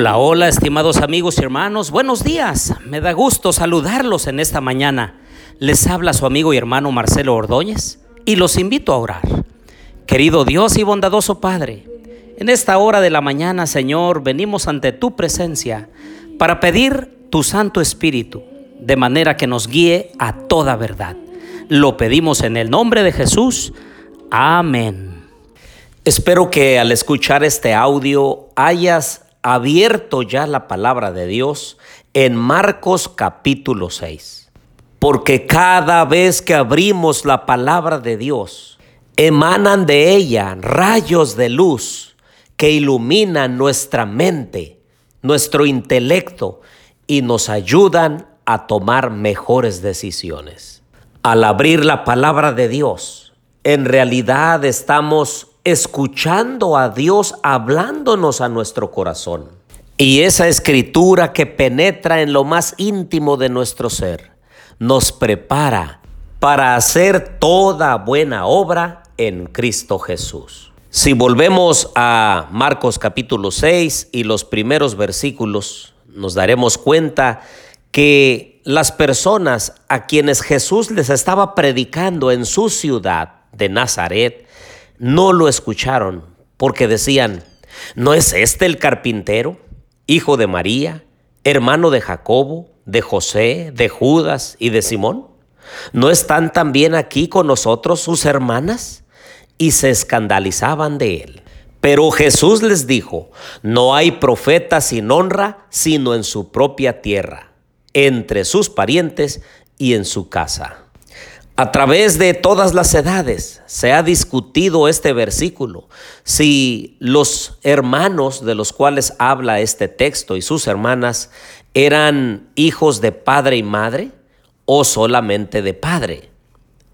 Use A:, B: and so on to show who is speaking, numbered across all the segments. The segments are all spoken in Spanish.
A: Hola, hola, estimados amigos y hermanos, buenos días. Me da gusto saludarlos en esta mañana. Les habla su amigo y hermano Marcelo Ordóñez y los invito a orar. Querido Dios y bondadoso Padre, en esta hora de la mañana, Señor, venimos ante tu presencia para pedir tu Santo Espíritu, de manera que nos guíe a toda verdad. Lo pedimos en el nombre de Jesús. Amén. Espero que al escuchar este audio hayas abierto ya la palabra de Dios en Marcos capítulo 6. Porque cada vez que abrimos la palabra de Dios, emanan de ella rayos de luz que iluminan nuestra mente, nuestro intelecto y nos ayudan a tomar mejores decisiones. Al abrir la palabra de Dios, en realidad estamos escuchando a Dios hablándonos a nuestro corazón. Y esa escritura que penetra en lo más íntimo de nuestro ser nos prepara para hacer toda buena obra en Cristo Jesús. Si volvemos a Marcos capítulo 6 y los primeros versículos, nos daremos cuenta que las personas a quienes Jesús les estaba predicando en su ciudad de Nazaret, no lo escucharon porque decían, ¿no es este el carpintero, hijo de María, hermano de Jacobo, de José, de Judas y de Simón? ¿No están también aquí con nosotros sus hermanas? Y se escandalizaban de él. Pero Jesús les dijo, no hay profeta sin honra sino en su propia tierra, entre sus parientes y en su casa. A través de todas las edades se ha discutido este versículo. Si los hermanos de los cuales habla este texto y sus hermanas eran hijos de padre y madre o solamente de padre.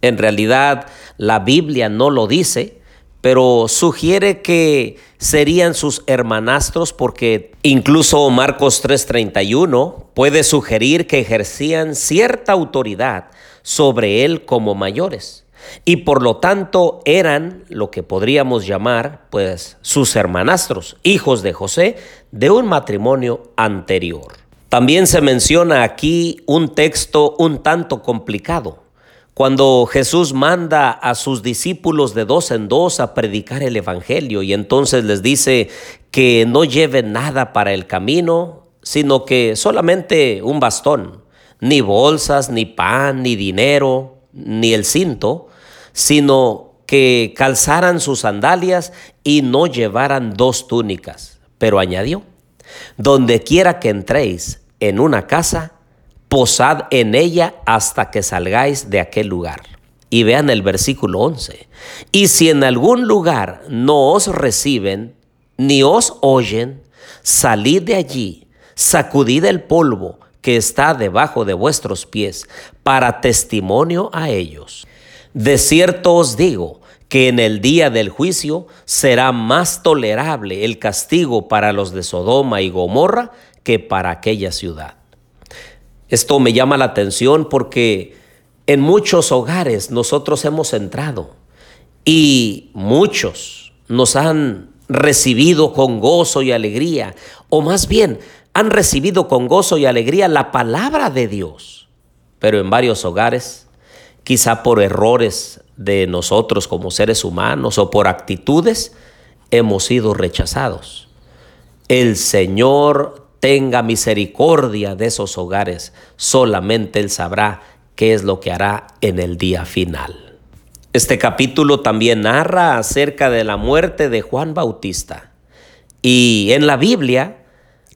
A: En realidad la Biblia no lo dice, pero sugiere que serían sus hermanastros porque incluso Marcos 3:31 puede sugerir que ejercían cierta autoridad sobre él como mayores. Y por lo tanto eran lo que podríamos llamar, pues, sus hermanastros, hijos de José, de un matrimonio anterior. También se menciona aquí un texto un tanto complicado. Cuando Jesús manda a sus discípulos de dos en dos a predicar el Evangelio y entonces les dice que no lleven nada para el camino, sino que solamente un bastón, ni bolsas, ni pan, ni dinero, ni el cinto, sino que calzaran sus sandalias y no llevaran dos túnicas. Pero añadió, donde quiera que entréis en una casa, posad en ella hasta que salgáis de aquel lugar. Y vean el versículo 11. Y si en algún lugar no os reciben, ni os oyen, salid de allí, sacudid el polvo que está debajo de vuestros pies, para testimonio a ellos. De cierto os digo que en el día del juicio será más tolerable el castigo para los de Sodoma y Gomorra que para aquella ciudad. Esto me llama la atención porque en muchos hogares nosotros hemos entrado y muchos nos han recibido con gozo y alegría, o más bien han recibido con gozo y alegría la palabra de Dios, pero en varios hogares, quizá por errores de nosotros como seres humanos o por actitudes, hemos sido rechazados. El Señor tenga misericordia de esos hogares, solamente Él sabrá qué es lo que hará en el día final. Este capítulo también narra acerca de la muerte de Juan Bautista. Y en la Biblia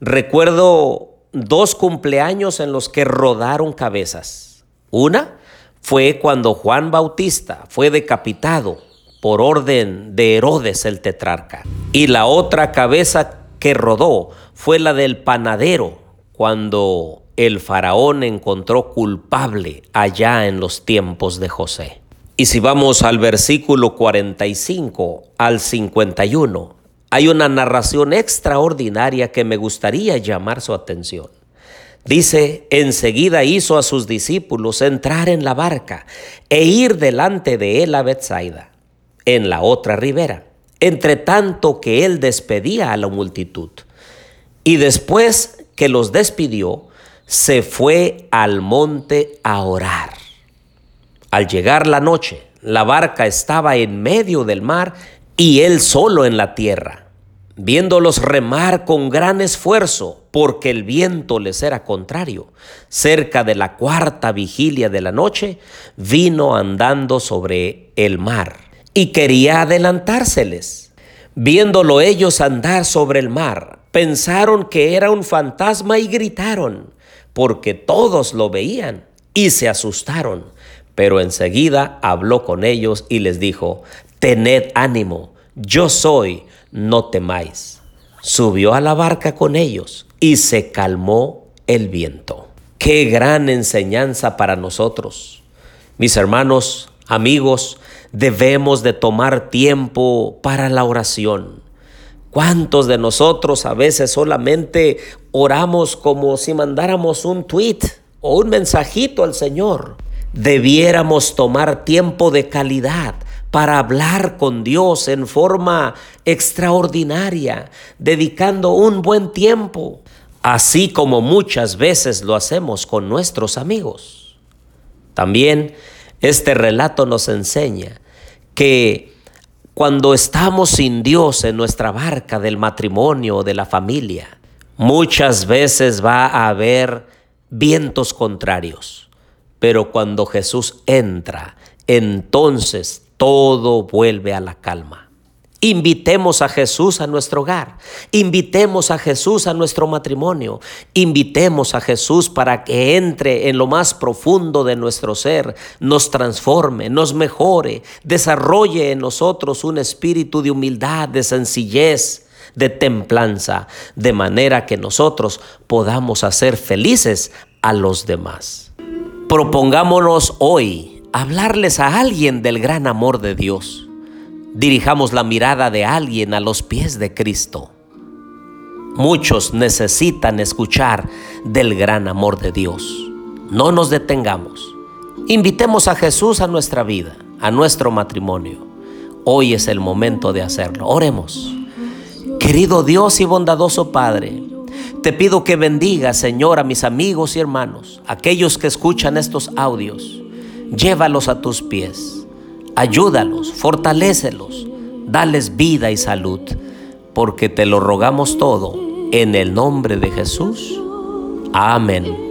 A: Recuerdo dos cumpleaños en los que rodaron cabezas. Una fue cuando Juan Bautista fue decapitado por orden de Herodes el tetrarca. Y la otra cabeza que rodó fue la del panadero, cuando el faraón encontró culpable allá en los tiempos de José. Y si vamos al versículo 45 al 51, hay una narración extraordinaria que me gustaría llamar su atención. Dice, enseguida hizo a sus discípulos entrar en la barca e ir delante de él a Bethsaida, en la otra ribera, entre tanto que él despedía a la multitud. Y después que los despidió, se fue al monte a orar. Al llegar la noche, la barca estaba en medio del mar y él solo en la tierra viéndolos remar con gran esfuerzo, porque el viento les era contrario. Cerca de la cuarta vigilia de la noche, vino andando sobre el mar y quería adelantárseles. Viéndolo ellos andar sobre el mar, pensaron que era un fantasma y gritaron, porque todos lo veían y se asustaron. Pero enseguida habló con ellos y les dijo, Tened ánimo, yo soy, no temáis. Subió a la barca con ellos y se calmó el viento. Qué gran enseñanza para nosotros. Mis hermanos, amigos, debemos de tomar tiempo para la oración. ¿Cuántos de nosotros a veces solamente oramos como si mandáramos un tweet o un mensajito al Señor? Debiéramos tomar tiempo de calidad para hablar con Dios en forma extraordinaria, dedicando un buen tiempo, así como muchas veces lo hacemos con nuestros amigos. También este relato nos enseña que cuando estamos sin Dios en nuestra barca del matrimonio o de la familia, muchas veces va a haber vientos contrarios. Pero cuando Jesús entra, entonces todo vuelve a la calma. Invitemos a Jesús a nuestro hogar, invitemos a Jesús a nuestro matrimonio, invitemos a Jesús para que entre en lo más profundo de nuestro ser, nos transforme, nos mejore, desarrolle en nosotros un espíritu de humildad, de sencillez, de templanza, de manera que nosotros podamos hacer felices a los demás. Propongámonos hoy hablarles a alguien del gran amor de Dios. Dirijamos la mirada de alguien a los pies de Cristo. Muchos necesitan escuchar del gran amor de Dios. No nos detengamos. Invitemos a Jesús a nuestra vida, a nuestro matrimonio. Hoy es el momento de hacerlo. Oremos. Querido Dios y bondadoso Padre, te pido que bendiga, Señor, a mis amigos y hermanos, aquellos que escuchan estos audios llévalos a tus pies, ayúdalos, fortalécelos, dales vida y salud, porque te lo rogamos todo en el nombre de Jesús. Amén.